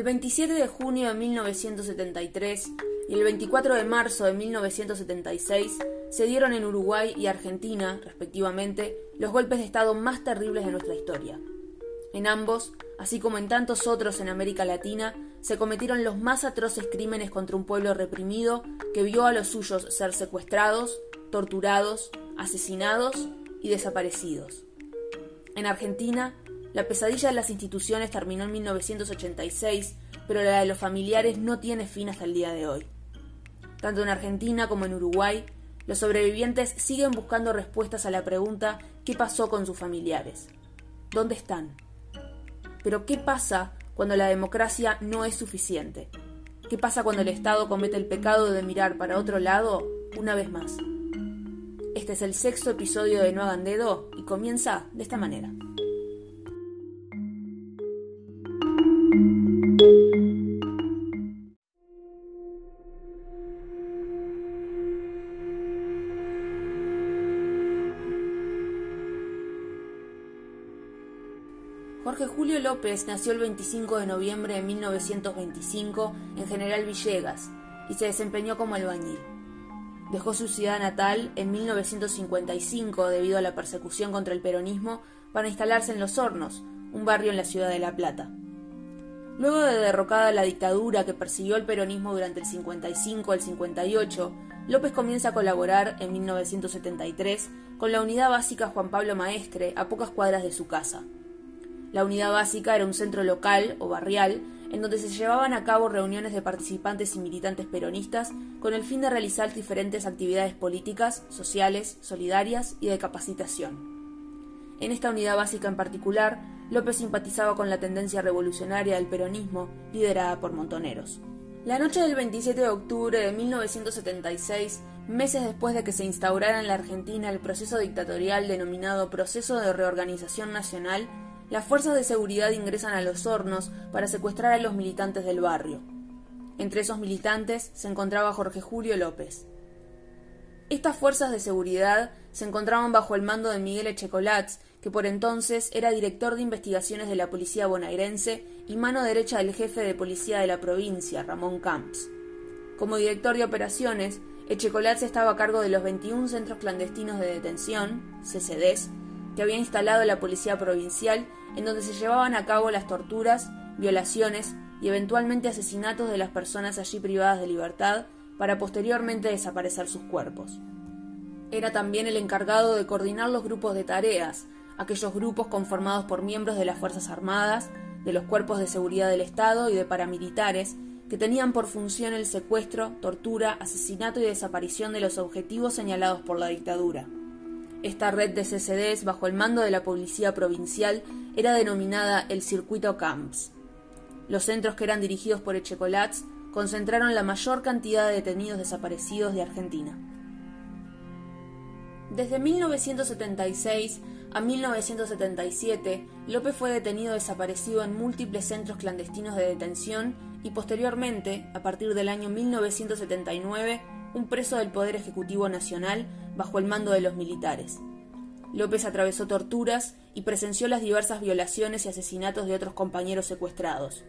El 27 de junio de 1973 y el 24 de marzo de 1976 se dieron en Uruguay y Argentina, respectivamente, los golpes de Estado más terribles de nuestra historia. En ambos, así como en tantos otros en América Latina, se cometieron los más atroces crímenes contra un pueblo reprimido que vio a los suyos ser secuestrados, torturados, asesinados y desaparecidos. En Argentina, la pesadilla de las instituciones terminó en 1986, pero la de los familiares no tiene fin hasta el día de hoy. Tanto en Argentina como en Uruguay, los sobrevivientes siguen buscando respuestas a la pregunta ¿qué pasó con sus familiares? ¿Dónde están? Pero ¿qué pasa cuando la democracia no es suficiente? ¿Qué pasa cuando el Estado comete el pecado de mirar para otro lado una vez más? Este es el sexto episodio de No hagan dedo y comienza de esta manera. Julio López nació el 25 de noviembre de 1925 en General Villegas y se desempeñó como albañil. Dejó su ciudad natal en 1955 debido a la persecución contra el peronismo para instalarse en Los Hornos, un barrio en la ciudad de La Plata. Luego de derrocada la dictadura que persiguió el peronismo durante el 55 al 58, López comienza a colaborar en 1973 con la Unidad Básica Juan Pablo Maestre a pocas cuadras de su casa. La unidad básica era un centro local o barrial en donde se llevaban a cabo reuniones de participantes y militantes peronistas con el fin de realizar diferentes actividades políticas, sociales, solidarias y de capacitación. En esta unidad básica en particular, López simpatizaba con la tendencia revolucionaria del peronismo liderada por Montoneros. La noche del 27 de octubre de 1976, meses después de que se instaurara en la Argentina el proceso dictatorial denominado Proceso de Reorganización Nacional, las fuerzas de seguridad ingresan a los hornos para secuestrar a los militantes del barrio. Entre esos militantes se encontraba Jorge Julio López. Estas fuerzas de seguridad se encontraban bajo el mando de Miguel Echecolatz, que por entonces era director de investigaciones de la policía bonaerense y mano derecha del jefe de policía de la provincia, Ramón Camps. Como director de operaciones, Echecolatz estaba a cargo de los 21 centros clandestinos de detención, CCDs, que había instalado la policía provincial en donde se llevaban a cabo las torturas, violaciones y eventualmente asesinatos de las personas allí privadas de libertad para posteriormente desaparecer sus cuerpos. Era también el encargado de coordinar los grupos de tareas, aquellos grupos conformados por miembros de las Fuerzas Armadas, de los cuerpos de seguridad del Estado y de paramilitares, que tenían por función el secuestro, tortura, asesinato y desaparición de los objetivos señalados por la dictadura. Esta red de CCDs bajo el mando de la Policía Provincial era denominada el Circuito Camps. Los centros que eran dirigidos por Echecolatz concentraron la mayor cantidad de detenidos desaparecidos de Argentina. Desde 1976 a 1977, López fue detenido desaparecido en múltiples centros clandestinos de detención y posteriormente, a partir del año 1979, un preso del Poder Ejecutivo Nacional bajo el mando de los militares. López atravesó torturas y presenció las diversas violaciones y asesinatos de otros compañeros secuestrados.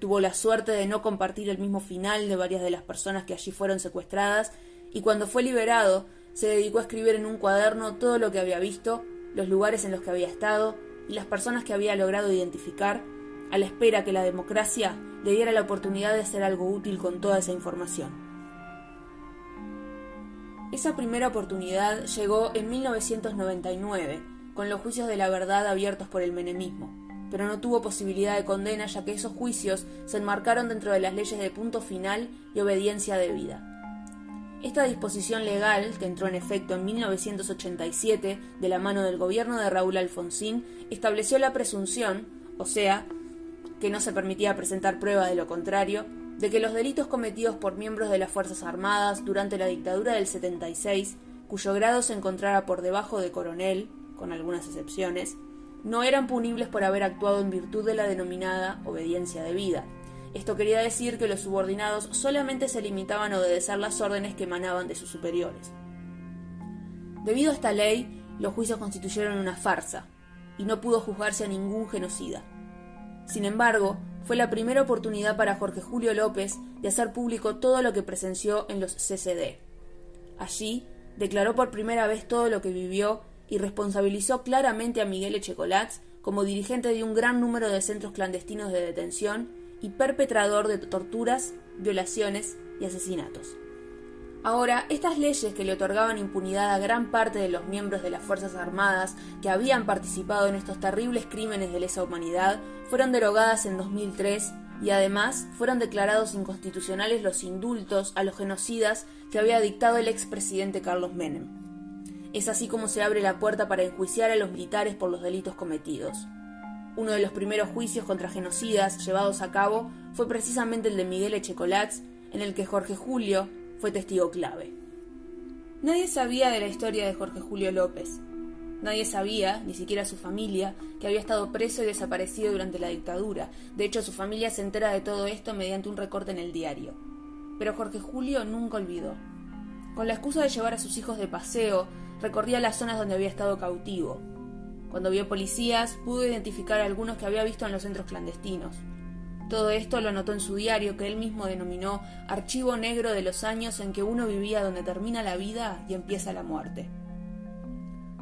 Tuvo la suerte de no compartir el mismo final de varias de las personas que allí fueron secuestradas y cuando fue liberado se dedicó a escribir en un cuaderno todo lo que había visto, los lugares en los que había estado y las personas que había logrado identificar, a la espera que la democracia le diera la oportunidad de hacer algo útil con toda esa información. Esa primera oportunidad llegó en 1999, con los juicios de la verdad abiertos por el menemismo, pero no tuvo posibilidad de condena ya que esos juicios se enmarcaron dentro de las leyes de punto final y obediencia debida. Esta disposición legal, que entró en efecto en 1987 de la mano del gobierno de Raúl Alfonsín, estableció la presunción, o sea, que no se permitía presentar prueba de lo contrario, de que los delitos cometidos por miembros de las Fuerzas Armadas durante la dictadura del 76, cuyo grado se encontrara por debajo de coronel, con algunas excepciones, no eran punibles por haber actuado en virtud de la denominada obediencia debida. Esto quería decir que los subordinados solamente se limitaban a obedecer las órdenes que emanaban de sus superiores. Debido a esta ley, los juicios constituyeron una farsa, y no pudo juzgarse a ningún genocida. Sin embargo, fue la primera oportunidad para Jorge Julio López de hacer público todo lo que presenció en los CCD. Allí declaró por primera vez todo lo que vivió y responsabilizó claramente a Miguel Echecolats como dirigente de un gran número de centros clandestinos de detención y perpetrador de torturas, violaciones y asesinatos. Ahora, estas leyes que le otorgaban impunidad a gran parte de los miembros de las Fuerzas Armadas que habían participado en estos terribles crímenes de lesa humanidad fueron derogadas en 2003 y además fueron declarados inconstitucionales los indultos a los genocidas que había dictado el expresidente Carlos Menem. Es así como se abre la puerta para enjuiciar a los militares por los delitos cometidos. Uno de los primeros juicios contra genocidas llevados a cabo fue precisamente el de Miguel Echecolats, en el que Jorge Julio fue testigo clave. Nadie sabía de la historia de Jorge Julio López. Nadie sabía, ni siquiera su familia, que había estado preso y desaparecido durante la dictadura. De hecho, su familia se entera de todo esto mediante un recorte en el diario. Pero Jorge Julio nunca olvidó. Con la excusa de llevar a sus hijos de paseo, recorría las zonas donde había estado cautivo. Cuando vio policías, pudo identificar a algunos que había visto en los centros clandestinos. Todo esto lo anotó en su diario que él mismo denominó Archivo Negro de los años en que uno vivía donde termina la vida y empieza la muerte.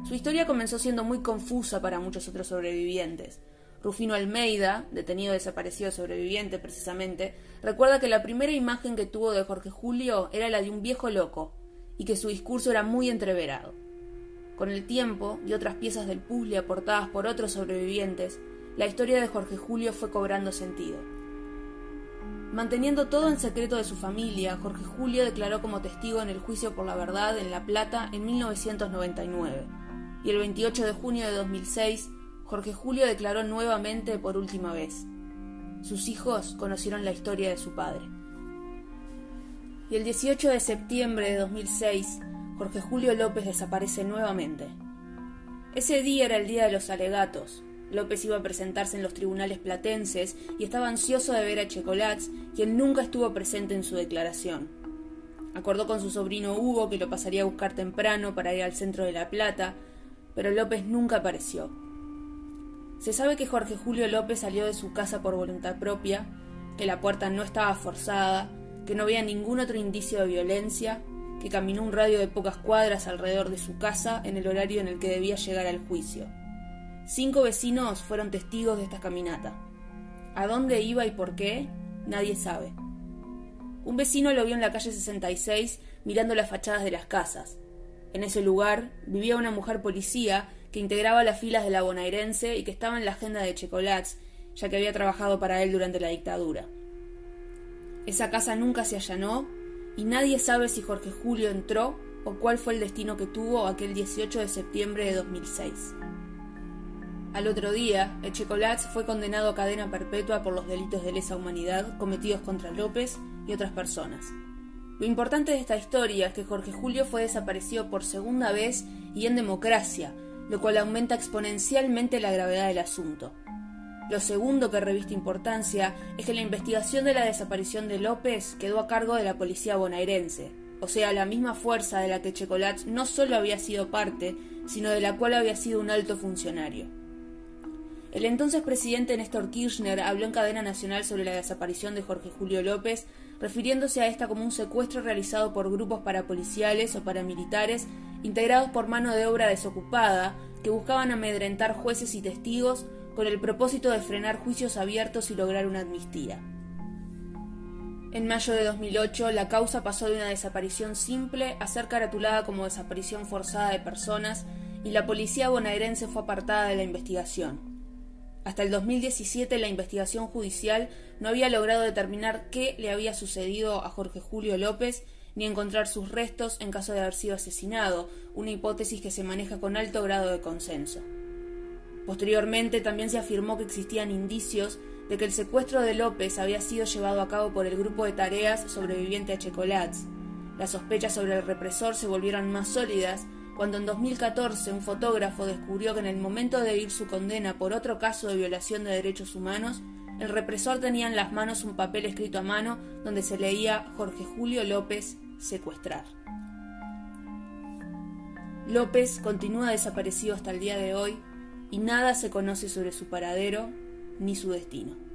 Su historia comenzó siendo muy confusa para muchos otros sobrevivientes. Rufino Almeida, detenido desaparecido sobreviviente precisamente, recuerda que la primera imagen que tuvo de Jorge Julio era la de un viejo loco, y que su discurso era muy entreverado. Con el tiempo y otras piezas del puzzle aportadas por otros sobrevivientes, la historia de Jorge Julio fue cobrando sentido. Manteniendo todo en secreto de su familia, Jorge Julio declaró como testigo en el juicio por la verdad en La Plata en 1999, y el 28 de junio de 2006, Jorge Julio declaró nuevamente por última vez. Sus hijos conocieron la historia de su padre. Y el 18 de septiembre de 2006, Jorge Julio López desaparece nuevamente. Ese día era el día de los alegatos. López iba a presentarse en los tribunales platenses y estaba ansioso de ver a Checolats, quien nunca estuvo presente en su declaración. Acordó con su sobrino Hugo que lo pasaría a buscar temprano para ir al centro de La Plata, pero López nunca apareció. Se sabe que Jorge Julio López salió de su casa por voluntad propia, que la puerta no estaba forzada que no había ningún otro indicio de violencia, que caminó un radio de pocas cuadras alrededor de su casa en el horario en el que debía llegar al juicio. Cinco vecinos fueron testigos de esta caminata. ¿A dónde iba y por qué? Nadie sabe. Un vecino lo vio en la calle 66 mirando las fachadas de las casas. En ese lugar vivía una mujer policía que integraba las filas de la bonaerense y que estaba en la agenda de Checolats, ya que había trabajado para él durante la dictadura. Esa casa nunca se allanó y nadie sabe si Jorge Julio entró o cuál fue el destino que tuvo aquel 18 de septiembre de 2006. Al otro día, Echecolats fue condenado a cadena perpetua por los delitos de lesa humanidad cometidos contra López y otras personas. Lo importante de esta historia es que Jorge Julio fue desaparecido por segunda vez y en democracia, lo cual aumenta exponencialmente la gravedad del asunto. Lo segundo que reviste importancia es que la investigación de la desaparición de López quedó a cargo de la policía bonaerense, o sea, la misma fuerza de la que Checolats no solo había sido parte, sino de la cual había sido un alto funcionario. El entonces presidente Néstor Kirchner habló en cadena nacional sobre la desaparición de Jorge Julio López, refiriéndose a esta como un secuestro realizado por grupos parapoliciales o paramilitares integrados por mano de obra desocupada que buscaban amedrentar jueces y testigos con el propósito de frenar juicios abiertos y lograr una amnistía. En mayo de 2008, la causa pasó de una desaparición simple a ser caratulada como desaparición forzada de personas y la policía bonaerense fue apartada de la investigación. Hasta el 2017 la investigación judicial no había logrado determinar qué le había sucedido a Jorge Julio López ni encontrar sus restos en caso de haber sido asesinado, una hipótesis que se maneja con alto grado de consenso. Posteriormente también se afirmó que existían indicios de que el secuestro de López había sido llevado a cabo por el grupo de tareas sobreviviente a Checolats. Las sospechas sobre el represor se volvieron más sólidas cuando en 2014 un fotógrafo descubrió que en el momento de vivir su condena por otro caso de violación de derechos humanos, el represor tenía en las manos un papel escrito a mano donde se leía Jorge Julio López secuestrar. López continúa desaparecido hasta el día de hoy y nada se conoce sobre su paradero ni su destino.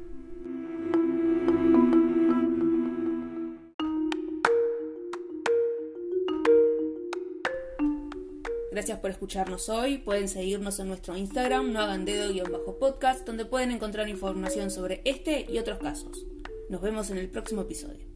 Gracias por escucharnos hoy. Pueden seguirnos en nuestro Instagram, no hagan dedo-podcast, donde pueden encontrar información sobre este y otros casos. Nos vemos en el próximo episodio.